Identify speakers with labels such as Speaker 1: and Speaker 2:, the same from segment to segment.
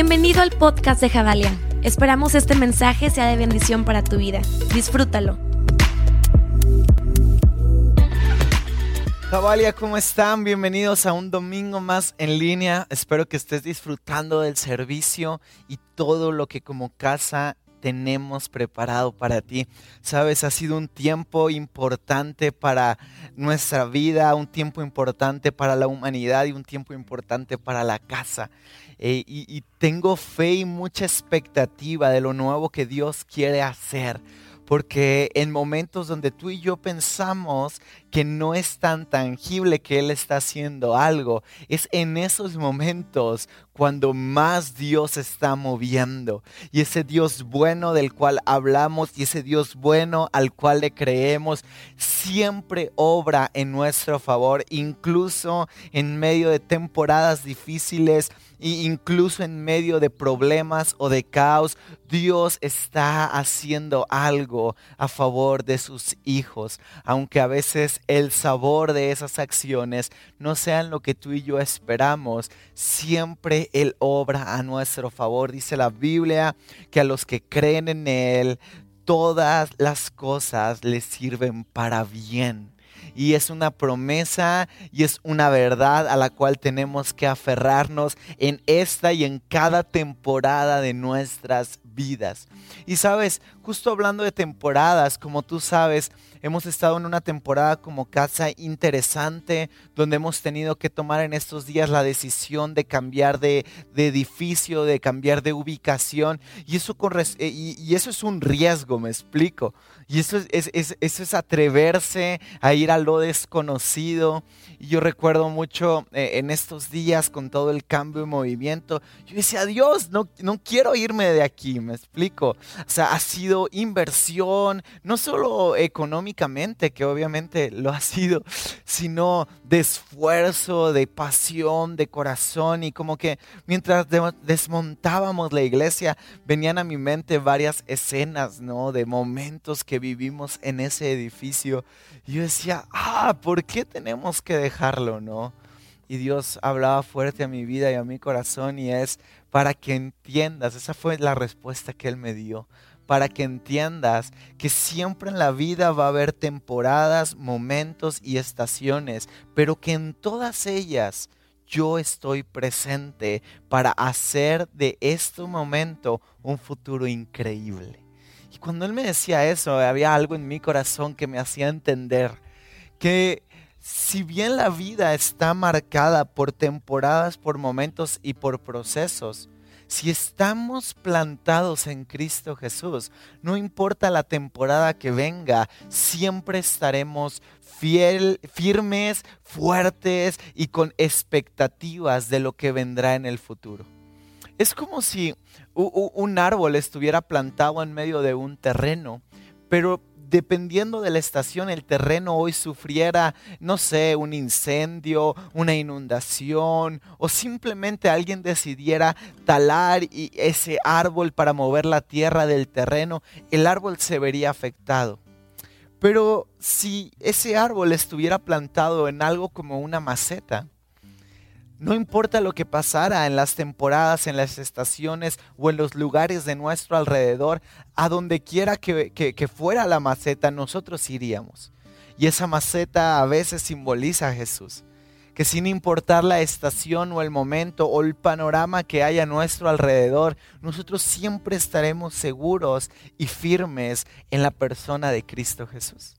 Speaker 1: Bienvenido al podcast de Javalia. Esperamos este mensaje sea de bendición para tu vida. Disfrútalo.
Speaker 2: Javalia, ¿cómo están? Bienvenidos a un domingo más en línea. Espero que estés disfrutando del servicio y todo lo que como casa tenemos preparado para ti. Sabes, ha sido un tiempo importante para nuestra vida, un tiempo importante para la humanidad y un tiempo importante para la casa. Eh, y, y tengo fe y mucha expectativa de lo nuevo que Dios quiere hacer porque en momentos donde tú y yo pensamos que no es tan tangible que Él está haciendo algo, es en esos momentos cuando más Dios está moviendo. Y ese Dios bueno del cual hablamos y ese Dios bueno al cual le creemos, siempre obra en nuestro favor, incluso en medio de temporadas difíciles incluso en medio de problemas o de caos, Dios está haciendo algo a favor de sus hijos, aunque a veces el sabor de esas acciones no sean lo que tú y yo esperamos, siempre Él obra a nuestro favor. Dice la Biblia que a los que creen en Él, todas las cosas les sirven para bien y es una promesa y es una verdad a la cual tenemos que aferrarnos en esta y en cada temporada de nuestras vidas. Y sabes, justo hablando de temporadas, como tú sabes, hemos estado en una temporada como casa interesante, donde hemos tenido que tomar en estos días la decisión de cambiar de, edificio, de cambiar de ubicación. Y eso, eh, y, eso es un riesgo, me explico. Y eso es, eso es atreverse a ir a lo desconocido. Y yo recuerdo mucho eh, en estos días con todo el cambio y movimiento, yo decía, Dios, no, no quiero irme de aquí, me explico. O sea, ha sido inversión, no solo económicamente, que obviamente lo ha sido, sino de esfuerzo, de pasión, de corazón. Y como que mientras desmontábamos la iglesia, venían a mi mente varias escenas, ¿no? De momentos que vivimos en ese edificio. Y yo decía, ah, ¿por qué tenemos que dejarlo, no? Y Dios hablaba fuerte a mi vida y a mi corazón y es para que entiendas, esa fue la respuesta que Él me dio, para que entiendas que siempre en la vida va a haber temporadas, momentos y estaciones, pero que en todas ellas yo estoy presente para hacer de este momento un futuro increíble. Cuando Él me decía eso, había algo en mi corazón que me hacía entender que si bien la vida está marcada por temporadas, por momentos y por procesos, si estamos plantados en Cristo Jesús, no importa la temporada que venga, siempre estaremos fiel, firmes, fuertes y con expectativas de lo que vendrá en el futuro. Es como si un árbol estuviera plantado en medio de un terreno, pero dependiendo de la estación, el terreno hoy sufriera, no sé, un incendio, una inundación, o simplemente alguien decidiera talar ese árbol para mover la tierra del terreno, el árbol se vería afectado. Pero si ese árbol estuviera plantado en algo como una maceta, no importa lo que pasara en las temporadas, en las estaciones o en los lugares de nuestro alrededor, a donde quiera que, que, fuera la maceta, nosotros iríamos. Y esa maceta a veces simboliza a Jesús. Que sin importar la estación o el momento o el panorama que haya a nuestro alrededor, nosotros siempre estaremos seguros y firmes en la persona de Cristo Jesús.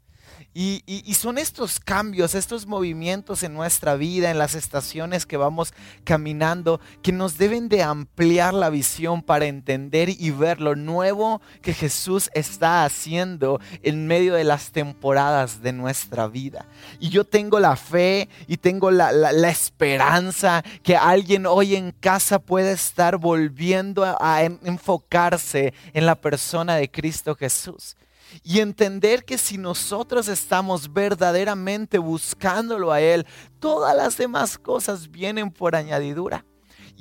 Speaker 2: Y, son estos cambios, estos movimientos en nuestra vida, en las estaciones que vamos caminando, que nos deben de ampliar la visión para entender y ver lo nuevo que Jesús está haciendo en medio de las temporadas de nuestra vida. Y yo tengo la fe y tengo la, esperanza que alguien hoy en casa puede estar volviendo a enfocarse en la persona de Cristo Jesús y entender que si nosotros estamos verdaderamente buscándolo a Él, todas las demás cosas vienen por añadidura.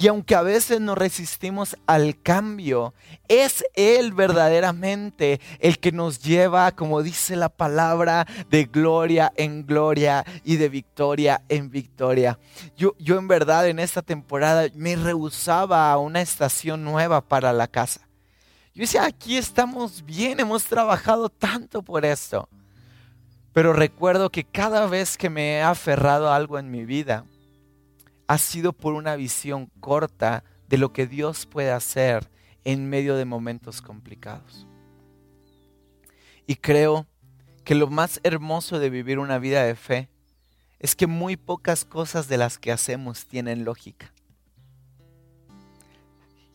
Speaker 2: Y aunque a veces nos resistimos al cambio, es Él verdaderamente el que nos lleva, como dice la palabra, de gloria en gloria y de victoria en victoria. Yo, yo en verdad en esta temporada me rehusaba a una estación nueva para la casa. Yo decía, aquí estamos bien, hemos trabajado tanto por esto. Pero recuerdo que cada vez que me he aferrado a algo en mi vida, ha sido por una visión corta de lo que Dios puede hacer en medio de momentos complicados. Y creo que lo más hermoso de vivir una vida de fe es que muy pocas cosas de las que hacemos tienen lógica.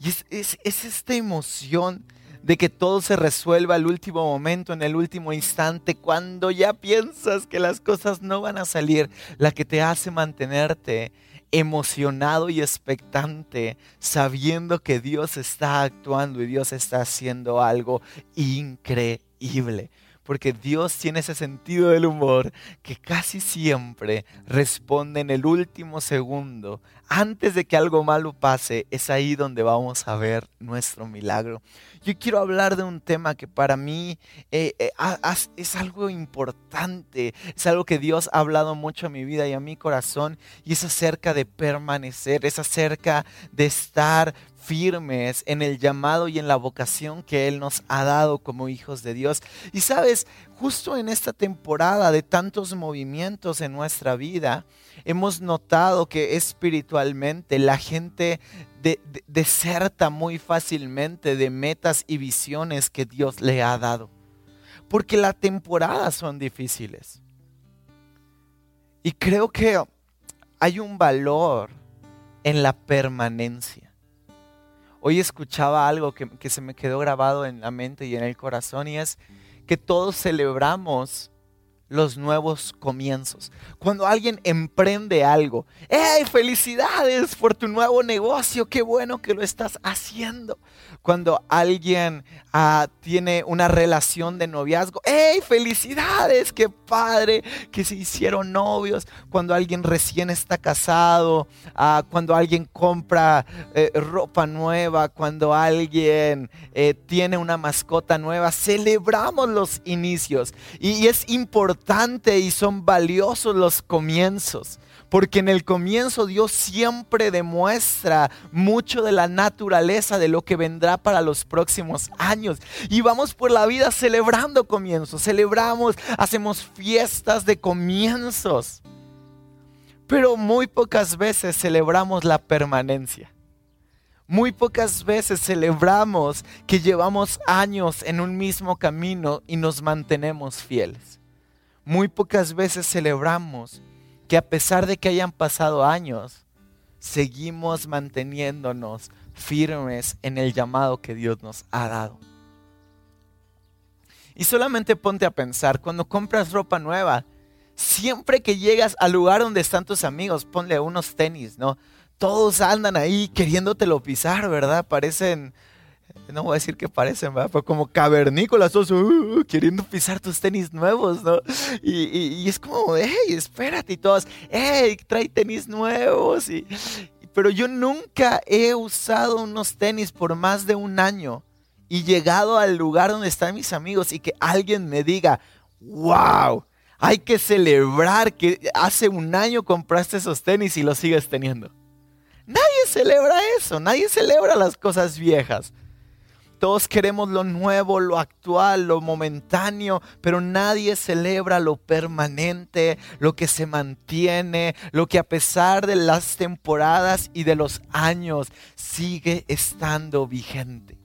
Speaker 2: Y es, esta emoción de que todo se resuelva al último momento, en el último instante, cuando ya piensas que las cosas no van a salir, la que te hace mantenerte emocionado y expectante, sabiendo que Dios está actuando y Dios está haciendo algo increíble porque Dios tiene ese sentido del humor que casi siempre responde en el último segundo. Antes de que algo malo pase, es ahí donde vamos a ver nuestro milagro. Yo quiero hablar de un tema que para mí eh, eh, es algo importante, es algo que Dios ha hablado mucho a mi vida y a mi corazón, y es acerca de permanecer, es acerca de estar firmes en el llamado y en la vocación que Él nos ha dado como hijos de Dios. Y sabes, justo en esta temporada de tantos movimientos en nuestra vida, hemos notado que espiritualmente la gente deserta muy fácilmente de metas y visiones que Dios le ha dado. Porque las temporadas son difíciles. Y creo que hay un valor en la permanencia. Hoy escuchaba algo que, se me quedó grabado en la mente y en el corazón y es que todos celebramos los nuevos comienzos. Cuando alguien emprende algo, ¡hey! Felicidades por tu nuevo negocio, qué bueno que lo estás haciendo. Cuando alguien ah, tiene una relación de noviazgo, ¡hey! Felicidades, qué padre que se hicieron novios. Cuando alguien recién está casado, ah, cuando alguien compra eh, ropa nueva, cuando alguien eh, tiene una mascota nueva, celebramos los inicios. y es importante y son valiosos los comienzos. Porque en el comienzo Dios siempre demuestra mucho de la naturaleza de lo que vendrá para los próximos años. Y vamos por la vida celebrando comienzos. Celebramos, hacemos fiestas de comienzos. Pero muy pocas veces celebramos la permanencia. Muy pocas veces celebramos que llevamos años en un mismo camino y nos mantenemos fieles muy pocas veces celebramos que a pesar de que hayan pasado años, seguimos manteniéndonos firmes en el llamado que Dios nos ha dado. Y solamente ponte a pensar, cuando compras ropa nueva, siempre que llegas al lugar donde están tus amigos, ponle unos tenis, ¿no? Todos andan ahí queriéndotelo pisar, ¿verdad? Parecen no voy a decir que parecen, ¿verdad? Pero como cavernícolas, todos uh, queriendo pisar tus tenis nuevos, ¿no? Y, es como, hey, espérate, y todos, hey, trae tenis nuevos. Y, pero yo nunca he usado unos tenis por más de un año y llegado al lugar donde están mis amigos y que alguien me diga, wow, hay que celebrar que hace un año compraste esos tenis y los sigues teniendo. Nadie celebra eso, nadie celebra las cosas viejas. Todos queremos lo nuevo, lo actual, lo momentáneo, pero nadie celebra lo permanente, lo que se mantiene, lo que a pesar de las temporadas y de los años sigue estando vigente.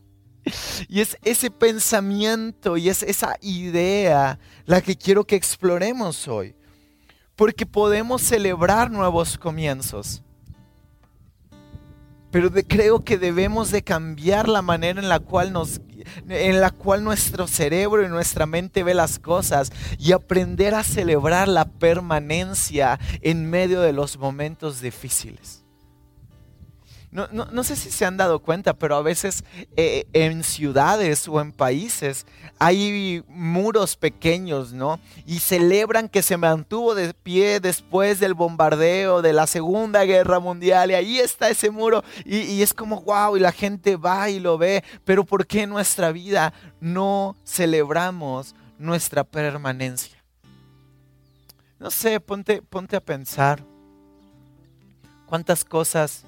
Speaker 2: Y es ese pensamiento y es esa idea la que quiero que exploremos hoy. Porque podemos celebrar nuevos comienzos pero creo que debemos de cambiar la manera en la cual nos en la cual nuestro cerebro y nuestra mente ve las cosas y aprender a celebrar la permanencia en medio de los momentos difíciles. No, sé si se han dado cuenta, pero a veces eh, en ciudades o en países hay muros pequeños, ¿no? Y celebran que se mantuvo de pie después del bombardeo de la Segunda Guerra Mundial y ahí está ese muro y, y es como, wow, y la gente va y lo ve, pero ¿por qué en nuestra vida no celebramos nuestra permanencia? No sé, ponte, ponte a pensar cuántas cosas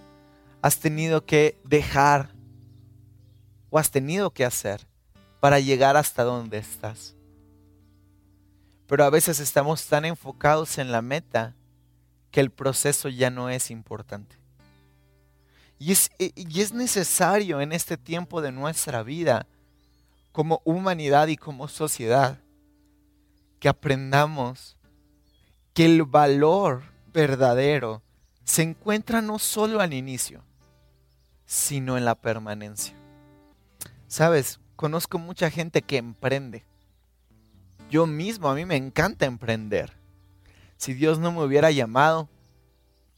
Speaker 2: has tenido que dejar o has tenido que hacer para llegar hasta donde estás. Pero a veces estamos tan enfocados en la meta que el proceso ya no es importante. Y es, es necesario en este tiempo de nuestra vida, como humanidad y como sociedad, que aprendamos que el valor verdadero se encuentra no solo al inicio, sino en la permanencia. Sabes, conozco mucha gente que emprende. Yo mismo, a mí me encanta emprender. Si Dios no me hubiera llamado,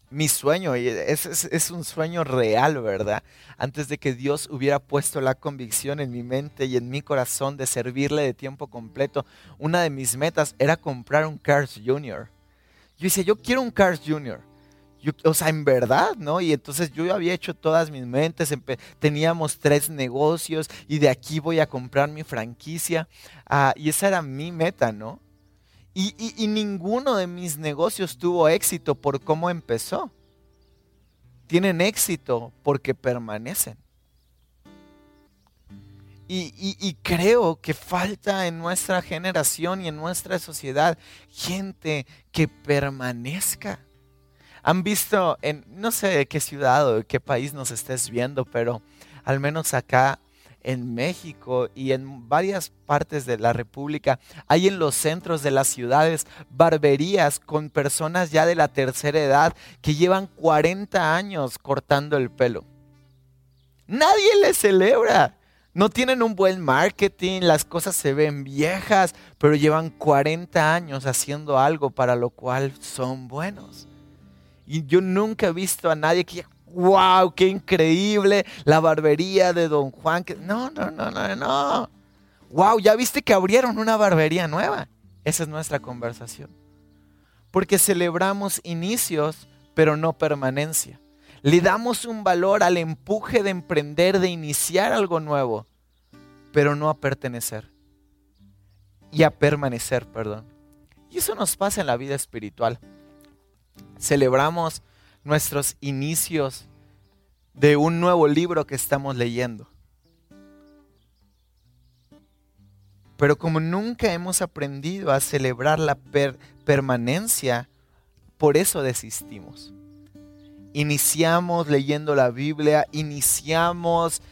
Speaker 2: mi sueño, es, es, un sueño real, ¿verdad? Antes de que Dios hubiera puesto la convicción en mi mente y en mi corazón de servirle de tiempo completo, una de mis metas era comprar un Cars Junior. Yo decía, yo quiero un Cars O sea, en verdad, ¿no? Y entonces yo había hecho todas mis mentes, teníamos tres negocios y de aquí voy a comprar mi franquicia. Ah, y esa era mi meta, ¿no? Y, y, ninguno de mis negocios tuvo éxito por cómo empezó. Tienen éxito porque permanecen. Y, y, creo que falta en nuestra generación y en nuestra sociedad gente que permanezca han visto en, no sé qué ciudad o qué país nos estés viendo, pero al menos acá en México y en varias partes de la República, hay en los centros de las ciudades barberías con personas ya de la tercera edad que llevan 40 años cortando el pelo. Nadie les celebra. No tienen un buen marketing, las cosas se ven viejas, pero llevan 40 años haciendo algo para lo cual son buenos. Y yo nunca he visto a nadie que, wow, qué increíble, la barbería de Don Juan. No, no, no, no, no. Wow, ya viste que abrieron una barbería nueva. Esa es nuestra conversación. Porque celebramos inicios, pero no permanencia. Le damos un valor al empuje de emprender, de iniciar algo nuevo, pero no a pertenecer. Y a permanecer, perdón. Y eso nos pasa en la vida espiritual celebramos nuestros inicios de un nuevo libro que estamos leyendo. Pero como nunca hemos aprendido a celebrar la permanencia, por eso desistimos. Iniciamos leyendo la Biblia, iniciamos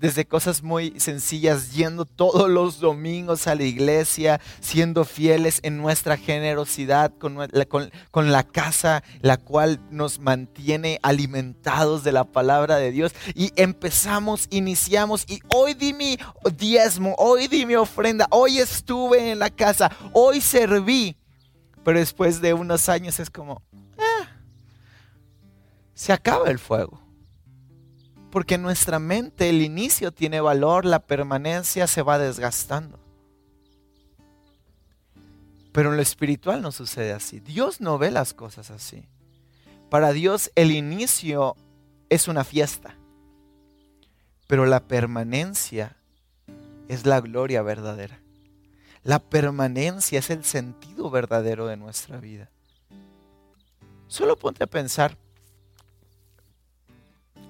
Speaker 2: desde cosas muy sencillas, yendo todos los domingos a la iglesia, siendo fieles en nuestra generosidad con, la casa, la cual nos mantiene alimentados de la palabra de Dios. Y empezamos, iniciamos, y hoy di mi diezmo, hoy di mi ofrenda, hoy estuve en la casa, hoy serví. Pero después de unos años es como, ah, se acaba el fuego porque en nuestra mente el inicio tiene valor, la permanencia se va desgastando. Pero en lo espiritual no sucede así. Dios no ve las cosas así. Para Dios el inicio es una fiesta, pero la permanencia es la gloria verdadera. La permanencia es el sentido verdadero de nuestra vida. Solo ponte a pensar,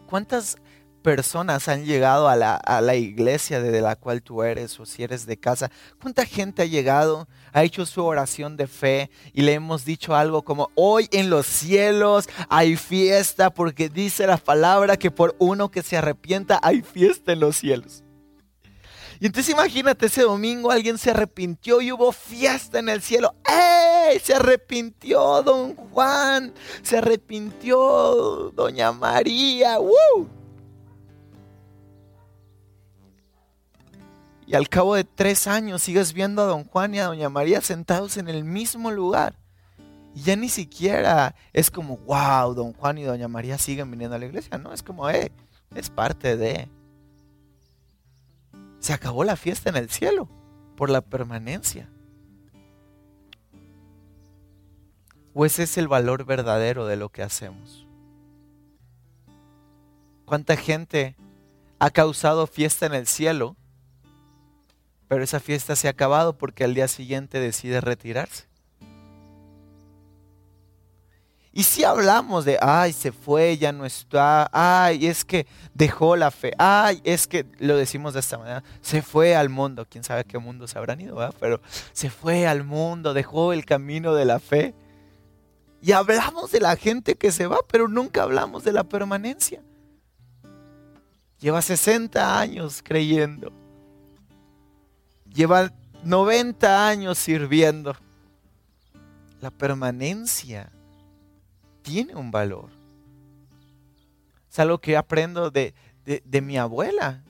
Speaker 2: ¿cuántas personas han llegado a la, iglesia de la cual tú eres o si eres de casa? ¿Cuánta gente ha llegado, ha hecho su oración de fe y le hemos dicho algo como, hoy en los cielos hay fiesta porque dice la palabra que por uno que se arrepienta hay fiesta en los cielos? Y entonces imagínate, ese domingo alguien se arrepintió y hubo fiesta en el cielo. ¡Ey! Se arrepintió don Juan, se arrepintió doña María. ¡Woo! Y al cabo de tres años sigues viendo a don Juan y a doña María sentados en el mismo lugar. Y ya ni siquiera es como, wow, don Juan y doña María siguen viniendo a la iglesia. No, es como, eh, es parte de. Se acabó la fiesta en el cielo por la permanencia. ¿O ese es el valor verdadero de lo que hacemos? ¿Cuánta gente ha causado fiesta en el cielo, pero esa fiesta se ha acabado porque al día siguiente decide retirarse? Y si hablamos de, ay, se fue, ya no está, ay, es que dejó la fe, ay, es que lo decimos de esta manera, se fue al mundo, quién sabe a qué mundo se habrán ido, pero se fue al mundo, dejó el camino de la fe. Y hablamos de la gente que se va, pero nunca hablamos de la permanencia. Lleva 60 años creyendo. Lleva 90 años sirviendo. La permanencia tiene un valor. Es algo que aprendo de, de, mi abuela.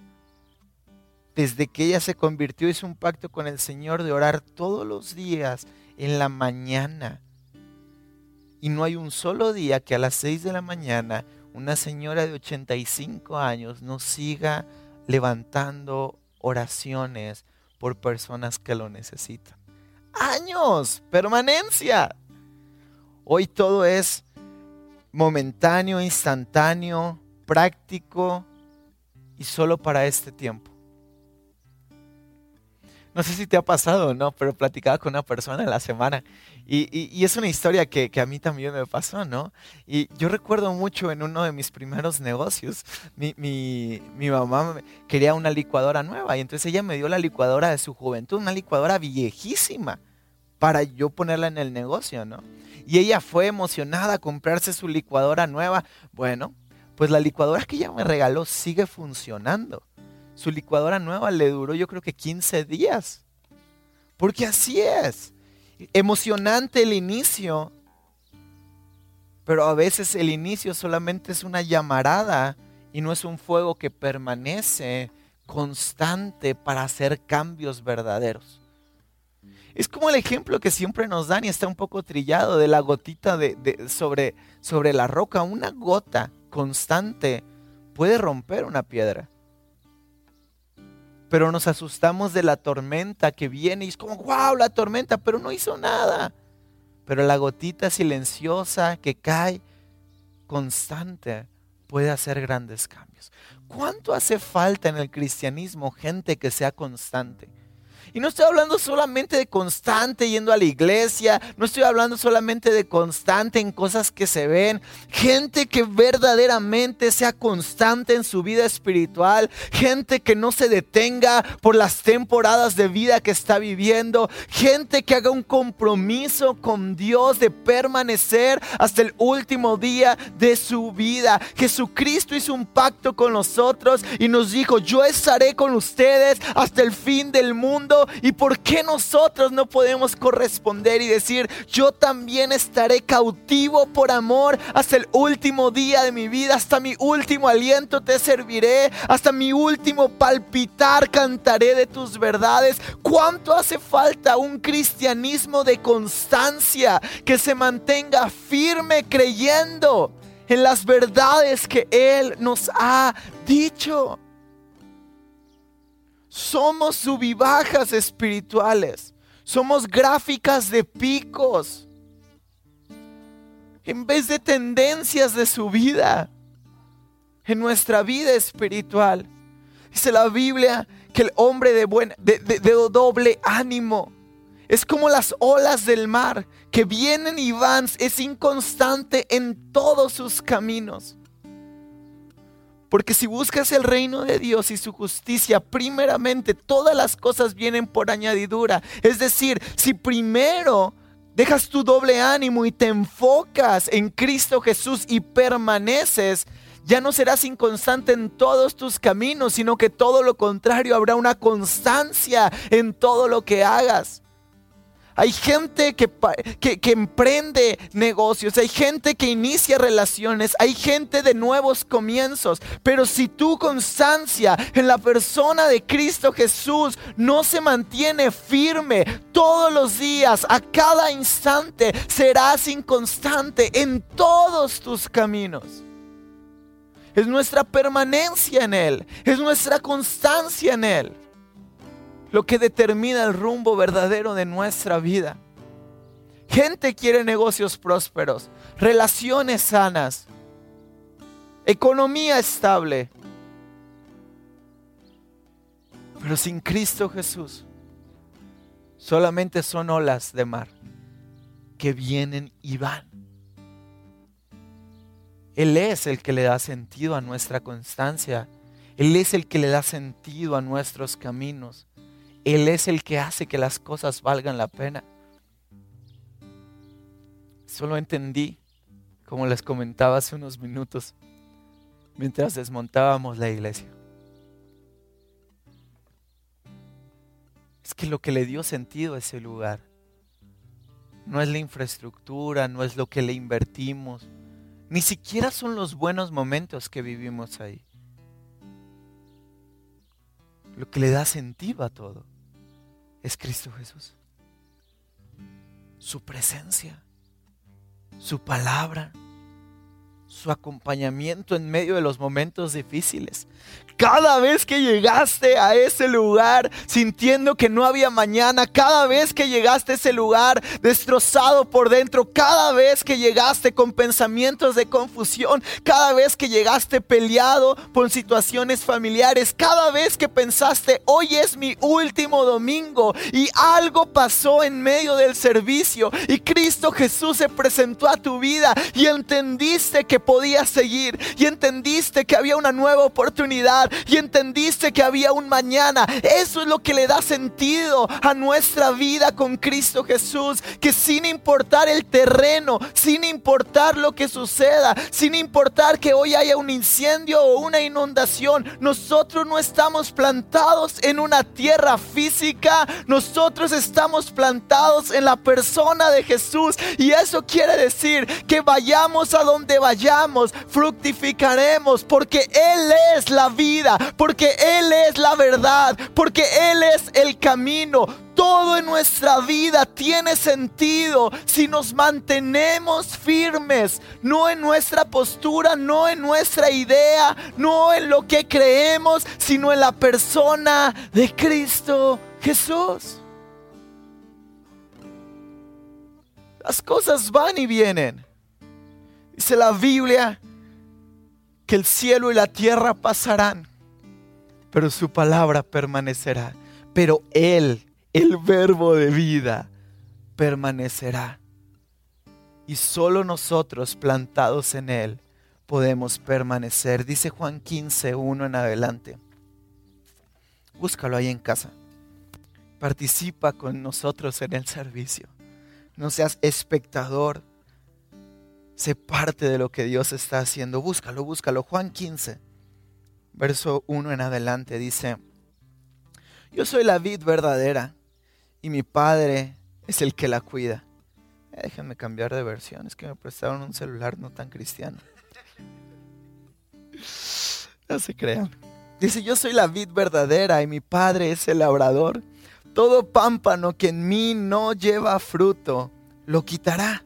Speaker 2: Desde que ella se convirtió, hizo un pacto con el Señor de orar todos los días en la mañana. Y no hay un solo día que a las 6 de la mañana una señora de 85 años no siga levantando oraciones por personas que lo necesitan. Años, permanencia. Hoy todo es momentáneo, instantáneo, práctico y solo para este tiempo. No sé si te ha pasado o no, pero platicaba con una persona en la semana y, es una historia que, a mí también me pasó, ¿no? Y yo recuerdo mucho en uno de mis primeros negocios, mi, mi, mi, mamá quería una licuadora nueva y entonces ella me dio la licuadora de su juventud, una licuadora viejísima, para yo ponerla en el negocio, ¿no? Y ella fue emocionada a comprarse su licuadora nueva. Bueno, pues la licuadora que ella me regaló sigue funcionando. Su licuadora nueva le duró yo creo que 15 días. Porque así es. Emocionante el inicio. Pero a veces el inicio solamente es una llamarada y no es un fuego que permanece constante para hacer cambios verdaderos. Es como el ejemplo que siempre nos dan y está un poco trillado de la gotita de, sobre, sobre la roca. Una gota constante puede romper una piedra. Pero nos asustamos de la tormenta que viene y es como, wow, la tormenta, pero no hizo nada. Pero la gotita silenciosa que cae constante puede hacer grandes cambios. ¿Cuánto hace falta en el cristianismo gente que sea constante? Y no estoy hablando solamente de constante yendo a la iglesia, no estoy hablando solamente de constante en cosas que se ven. Gente que verdaderamente sea constante en su vida espiritual, gente que no se detenga por las temporadas de vida que está viviendo, gente que haga un compromiso con Dios de permanecer hasta el último día de su vida. Jesucristo hizo un pacto con nosotros y nos dijo, yo estaré con ustedes hasta el fin del mundo ¿Y por qué nosotros no podemos corresponder y decir, yo también estaré cautivo por amor hasta el último día de mi vida, hasta mi último aliento te serviré, hasta mi último palpitar cantaré de tus verdades? ¿Cuánto hace falta un cristianismo de constancia que se mantenga firme creyendo? en las verdades que Él nos ha dicho. Somos subibajas espirituales. Somos gráficas de picos. En vez de tendencias de subida en nuestra vida espiritual. Dice la Biblia que el hombre de, de doble ánimo es como las olas del mar que vienen y van, es inconstante en todos sus caminos. Porque si buscas el reino de Dios y su justicia, primeramente todas las cosas vienen por añadidura. Es decir, si primero dejas tu doble ánimo y te enfocas en Cristo Jesús y permaneces, ya no serás inconstante en todos tus caminos, sino que todo lo contrario, habrá una constancia en todo lo que hagas. Hay gente que, que, emprende negocios, hay gente que inicia relaciones, hay gente de nuevos comienzos. Pero si tu constancia en la persona de Cristo Jesús no se mantiene firme todos los días, a cada instante, serás inconstante en todos tus caminos. Es nuestra permanencia en Él, es nuestra constancia en Él lo que determina el rumbo verdadero de nuestra vida. Gente quiere negocios prósperos, relaciones sanas, economía estable. Pero sin Cristo Jesús, solamente son olas de mar que vienen y van. Él es el que le da sentido a nuestra constancia. Él es el que le da sentido a nuestros caminos. Él es el que hace que las cosas valgan la pena. Solo entendí, como les comentaba hace unos minutos, mientras desmontábamos la iglesia. Es que lo que le dio sentido a ese lugar no es la infraestructura, no es lo que le invertimos, ni siquiera son los buenos momentos que vivimos ahí. Lo que le da sentido a todo es Cristo Jesús. Su presencia, su palabra, su acompañamiento en medio de los momentos difíciles. Cada vez que llegaste a ese lugar sintiendo que no había mañana, cada vez que llegaste a ese lugar destrozado por dentro, cada vez que llegaste con pensamientos de confusión, cada vez que llegaste peleado por situaciones familiares, cada vez que pensaste, hoy es mi último domingo y algo pasó en medio del servicio y Cristo Jesús se presentó a tu vida y entendiste que podías seguir y entendiste que había una nueva oportunidad y entendiste que había un mañana. Eso es lo que le da sentido a nuestra vida con Cristo Jesús. Que sin importar el terreno, sin importar lo que suceda, sin importar que hoy haya un incendio o una inundación, nosotros no estamos plantados en una tierra física, nosotros estamos plantados en la persona de Jesús. Y eso quiere decir que vayamos a donde vayamos, fructificaremos porque Él es la vida porque Él es la verdad, porque Él es el camino. Todo en nuestra vida tiene sentido si nos mantenemos firmes, no en nuestra postura, no en nuestra idea, no en lo que creemos, sino en la persona de Cristo Jesús. Las cosas van y vienen. Dice la Biblia que el cielo y la tierra pasarán, pero su palabra permanecerá. Pero Él, el verbo de vida, permanecerá. Y solo nosotros plantados en Él podemos permanecer. Dice Juan 15, 1 en adelante. Búscalo ahí en casa. Participa con nosotros en el servicio. No seas espectador Sé parte de lo que Dios está haciendo. Búscalo, búscalo. Juan 15, verso 1 en adelante dice, yo soy la vid verdadera y mi Padre es el que la cuida. Eh, déjenme cambiar de versión, es que me prestaron un celular no tan cristiano. No se crean. Dice, yo soy la vid verdadera y mi Padre es el labrador. Todo pámpano que en mí no lleva fruto, lo quitará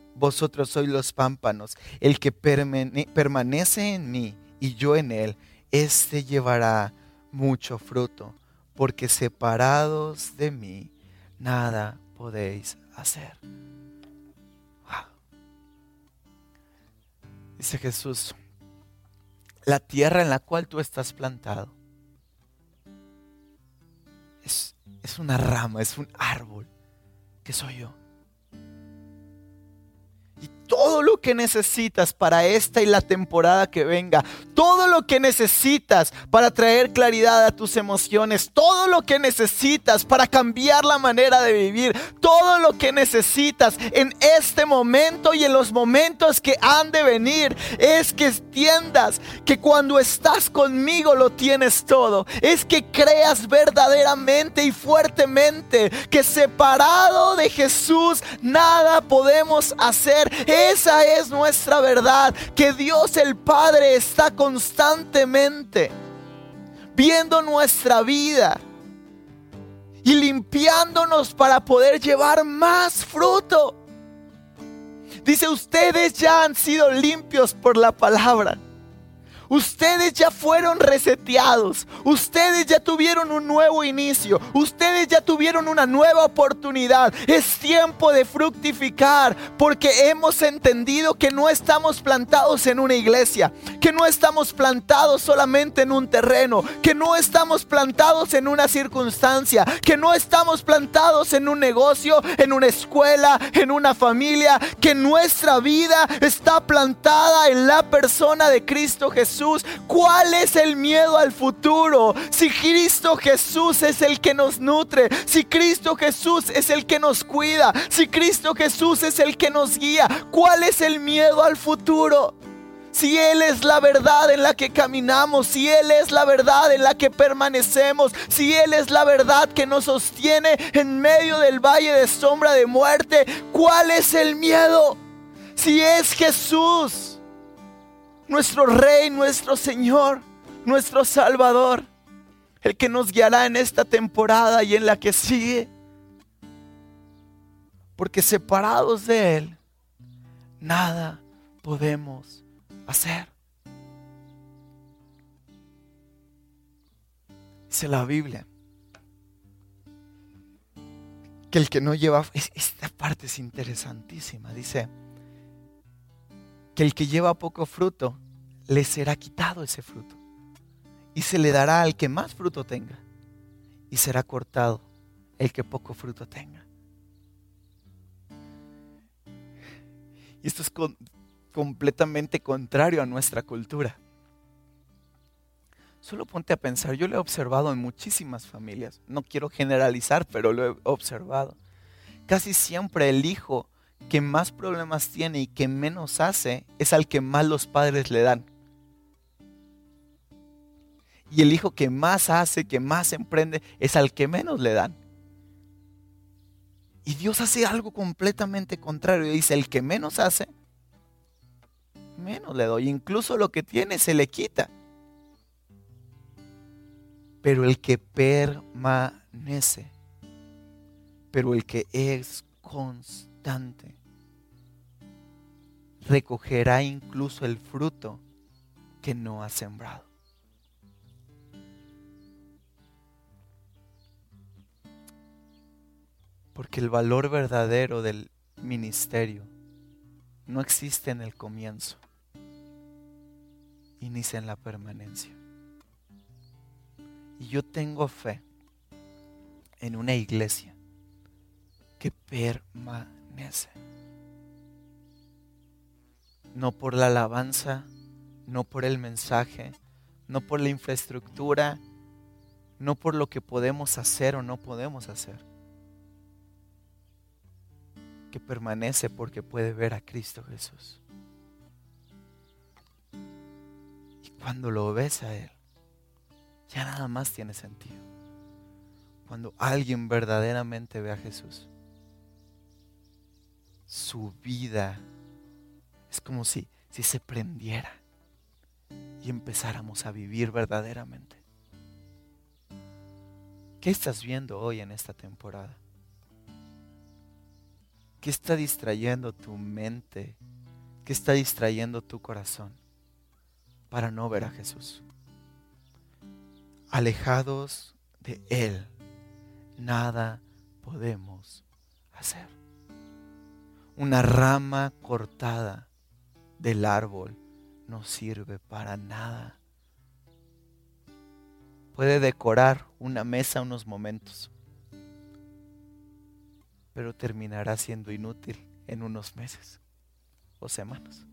Speaker 2: vosotros sois los pámpanos. El que permanece en mí y yo en él, éste llevará mucho fruto, porque separados de mí, nada podéis hacer. Dice Jesús, la tierra en la cual tú estás plantado es, es una rama, es un árbol que soy yo lo que necesitas para esta y la temporada que venga, todo lo que necesitas para traer claridad a tus emociones, todo lo que necesitas para cambiar la manera de vivir, todo lo que necesitas en este momento y en los momentos que han de venir, es que entiendas que cuando estás conmigo lo tienes todo, es que creas verdaderamente y fuertemente que separado de Jesús nada podemos hacer. Esa es nuestra verdad, que Dios el Padre está constantemente viendo nuestra vida y limpiándonos para poder llevar más fruto. Dice, ustedes ya han sido limpios por la palabra. Ustedes ya fueron reseteados. Ustedes ya tuvieron un nuevo inicio. Ustedes ya tuvieron una nueva oportunidad. Es tiempo de fructificar porque hemos entendido que no estamos plantados en una iglesia, que no estamos plantados solamente en un terreno, que no estamos plantados en una circunstancia, que no estamos plantados en un negocio, en una escuela, en una familia, que nuestra vida está plantada en la persona de Cristo Jesús. ¿Cuál es el miedo al futuro? Si Cristo Jesús es el que nos nutre, si Cristo Jesús es el que nos cuida, si Cristo Jesús es el que nos guía, ¿cuál es el miedo al futuro? Si Él es la verdad en la que caminamos, si Él es la verdad en la que permanecemos, si Él es la verdad que nos sostiene en medio del valle de sombra de muerte, ¿cuál es el miedo? Si es Jesús nuestro Rey, nuestro Señor, nuestro Salvador, el que nos guiará en esta temporada y en la que sigue. Porque separados de Él, nada podemos hacer. Dice la Biblia que el que no lleva, esta parte es interesantísima, dice, que el que lleva poco fruto, le será quitado ese fruto. Y se le dará al que más fruto tenga. Y será cortado el que poco fruto tenga. Y esto es completamente contrario a nuestra cultura. Solo ponte a pensar, yo lo he observado en muchísimas familias. No quiero generalizar, pero lo he observado. Casi siempre el hijo que más problemas tiene y que menos hace es al que más los padres le dan. Y el hijo que más hace, que más emprende, es al que menos le dan. Y Dios hace algo completamente contrario. Dice, el que menos hace, menos le doy. Incluso lo que tiene se le quita. Pero el que permanece, pero el que es constante, recogerá incluso el fruto que no ha sembrado. Porque el valor verdadero del ministerio no existe en el comienzo, inicia en la permanencia. Y yo tengo fe en una iglesia que permanece no por la alabanza, no por el mensaje, no por la infraestructura, no por lo que podemos hacer o no podemos hacer. Que permanece porque puede ver a Cristo Jesús. Y cuando lo ves a Él, ya nada más tiene sentido. Cuando alguien verdaderamente ve a Jesús su vida es como si, si se prendiera y empezáramos a vivir verdaderamente. ¿Qué estás viendo hoy en esta temporada? ¿Qué está distrayendo tu mente? ¿Qué está distrayendo tu corazón para no ver a Jesús? Alejados de Él, nada podemos hacer una rama cortada del árbol no sirve para nada. Puede decorar una mesa unos momentos, pero terminará siendo inútil en unos meses. o semanas.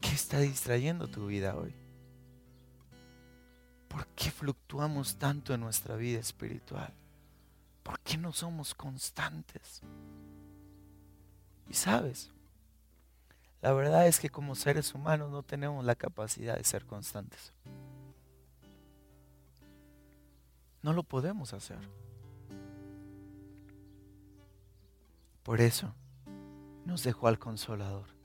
Speaker 2: ¿Qué está distrayendo tu vida hoy? ¿Por qué fluctuamos tanto en nuestra vida espiritual? ¿Por qué no somos constantes? Y sabes, la verdad es que como seres humanos no tenemos la capacidad de ser constantes. No lo podemos hacer. Por eso nos dejó al consolador.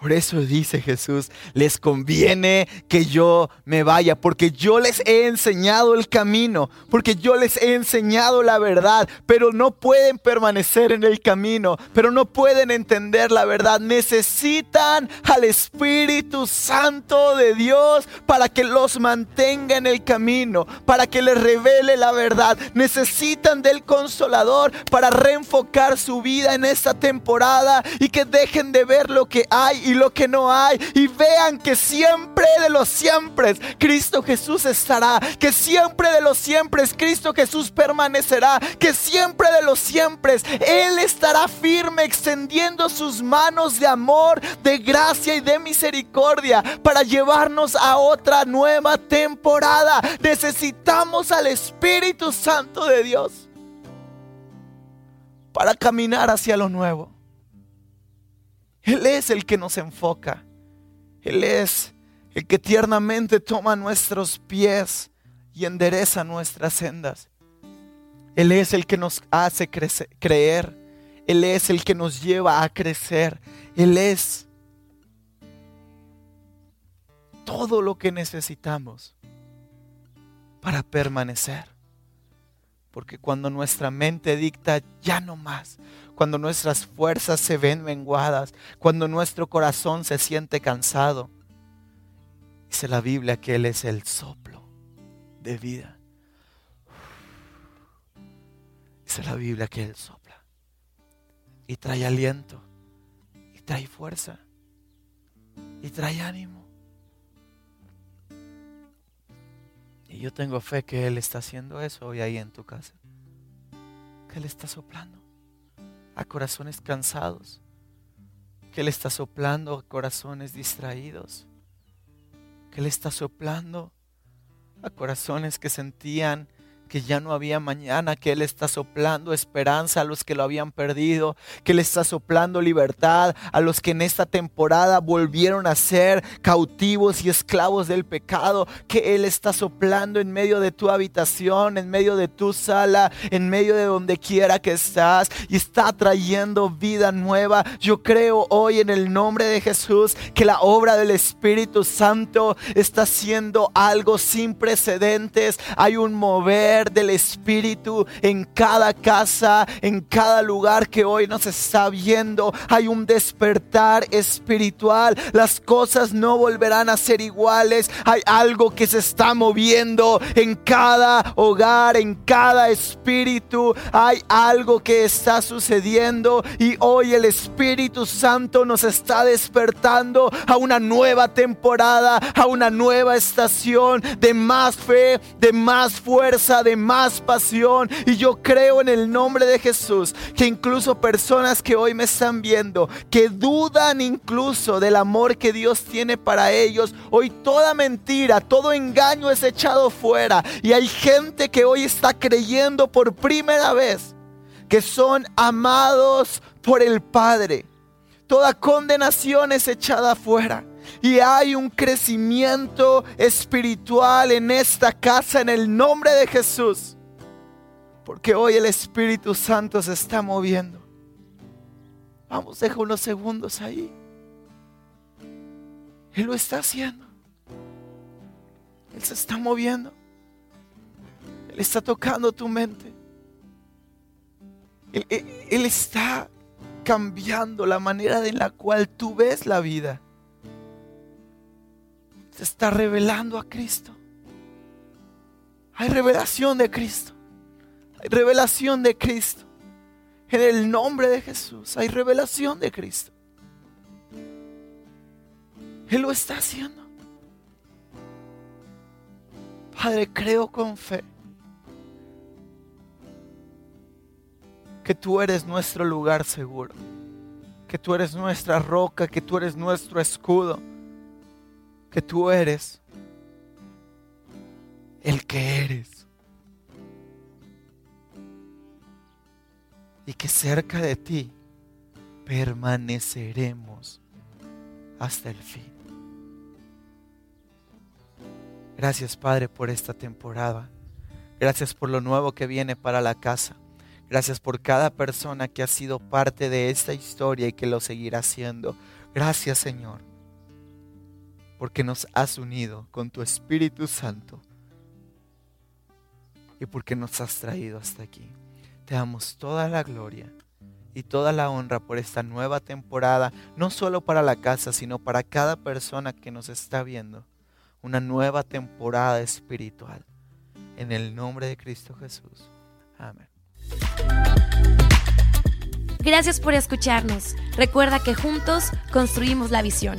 Speaker 2: Por eso dice Jesús, les conviene que yo me vaya, porque yo les he enseñado el camino, porque yo les he enseñado la verdad, pero no pueden permanecer en el camino, pero no pueden entender la verdad. Necesitan al Espíritu Santo de Dios para que los mantenga en el camino, para que les revele la verdad. Necesitan del consolador para reenfocar su vida en esta temporada y que dejen de ver lo que hay y lo que no hay. Y vean que siempre de los siempre Cristo Jesús estará. Que siempre de los siempre Cristo Jesús permanecerá. Que siempre de los siempre Él estará firme extendiendo sus manos de amor, de gracia y de misericordia para llevarnos a otra nueva temporada. Necesitamos al Espíritu Santo de Dios para caminar hacia lo nuevo. Él es el que nos enfoca. Él es el que tiernamente toma nuestros pies y endereza nuestras sendas. Él es el que nos hace creer. Él es el que nos lleva a crecer. Él es todo lo que necesitamos para permanecer. Porque cuando nuestra mente dicta ya no más, cuando nuestras fuerzas se ven menguadas, cuando nuestro corazón se siente cansado. Dice la Biblia que Él es el soplo de vida. Dice la Biblia que Él sopla y trae aliento y trae fuerza y trae ánimo. Y yo tengo fe que Él está haciendo eso hoy ahí en tu casa. Que Él está soplando a corazones cansados, que Él está soplando a corazones distraídos, que Él está soplando a corazones que sentían que ya no había mañana, que Él está soplando esperanza a los que lo habían perdido, que Él está soplando libertad a los que en esta temporada volvieron a ser cautivos y esclavos del pecado, que Él está soplando en medio de tu habitación, en medio de tu sala, en medio de donde quiera que estás y está trayendo vida nueva. Yo creo hoy en el nombre de Jesús que la obra del Espíritu Santo está haciendo algo sin precedentes. Hay un mover del Espíritu en cada casa, en cada lugar que hoy nos está viendo. Hay un despertar espiritual. Las cosas no volverán a ser iguales. Hay algo que se está moviendo en cada hogar, en cada espíritu. Hay algo que está sucediendo y hoy el Espíritu Santo nos está despertando a una nueva temporada, a una nueva estación de más fe, de más fuerza, de más pasión. Y yo creo en el nombre de Jesús que incluso personas que hoy me están viendo, que dudan incluso del amor que Dios tiene para ellos, hoy toda mentira, todo engaño es echado fuera. Y hay gente que hoy está creyendo por primera vez que son amados por el Padre. Toda condenación es echada fuera. Y hay un crecimiento espiritual en esta casa en el nombre de Jesús. Porque hoy el Espíritu Santo se está moviendo. Vamos, deja unos segundos ahí. Él lo está haciendo. Él se está moviendo. Él está tocando tu mente. Él, está cambiando la manera en la cual tú ves la vida está revelando a Cristo. Hay revelación de Cristo. Hay revelación de Cristo. En el nombre de Jesús hay revelación de Cristo. Él lo está haciendo. Padre, creo con fe que tú eres nuestro lugar seguro, que tú eres nuestra roca, que tú eres nuestro escudo, que tú eres el que eres. Y que cerca de ti permaneceremos hasta el fin. Gracias Padre por esta temporada. Gracias por lo nuevo que viene para la casa. Gracias por cada persona que ha sido parte de esta historia y que lo seguirá siendo. Gracias Señor, porque nos has unido con tu Espíritu Santo y porque nos has traído hasta aquí. Te damos toda la gloria y toda la honra por esta nueva temporada, no solo para la casa, sino para cada persona que nos está viendo. Una nueva temporada espiritual. En el nombre de Cristo Jesús. Amén.
Speaker 1: Gracias por escucharnos. Recuerda que juntos construimos la visión.